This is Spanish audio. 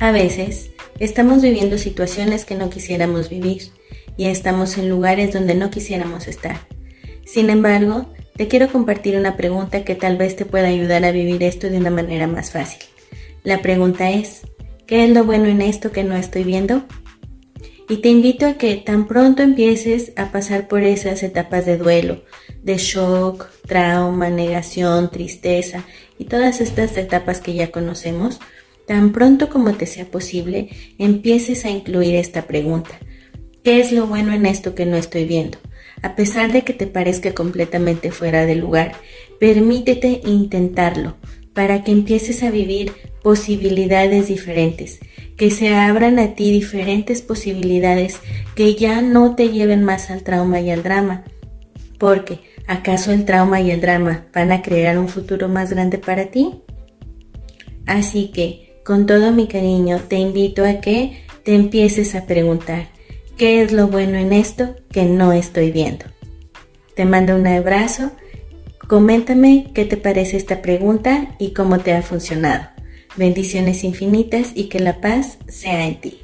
A veces estamos viviendo situaciones que no quisiéramos vivir y estamos en lugares donde no quisiéramos estar. Sin embargo, te quiero compartir una pregunta que tal vez te pueda ayudar a vivir esto de una manera más fácil. La pregunta es, ¿qué es lo bueno en esto que no estoy viendo? Y te invito a que tan pronto empieces a pasar por esas etapas de duelo, de shock, trauma, negación, tristeza y todas estas etapas que ya conocemos, tan pronto como te sea posible, empieces a incluir esta pregunta. ¿Qué es lo bueno en esto que no estoy viendo? A pesar de que te parezca completamente fuera de lugar, permítete intentarlo para que empieces a vivir posibilidades diferentes, que se abran a ti diferentes posibilidades que ya no te lleven más al trauma y al drama. Porque, ¿acaso el trauma y el drama van a crear un futuro más grande para ti? Así que, con todo mi cariño, te invito a que te empieces a preguntar, ¿qué es lo bueno en esto que no estoy viendo? Te mando un abrazo, coméntame qué te parece esta pregunta y cómo te ha funcionado. Bendiciones infinitas y que la paz sea en ti.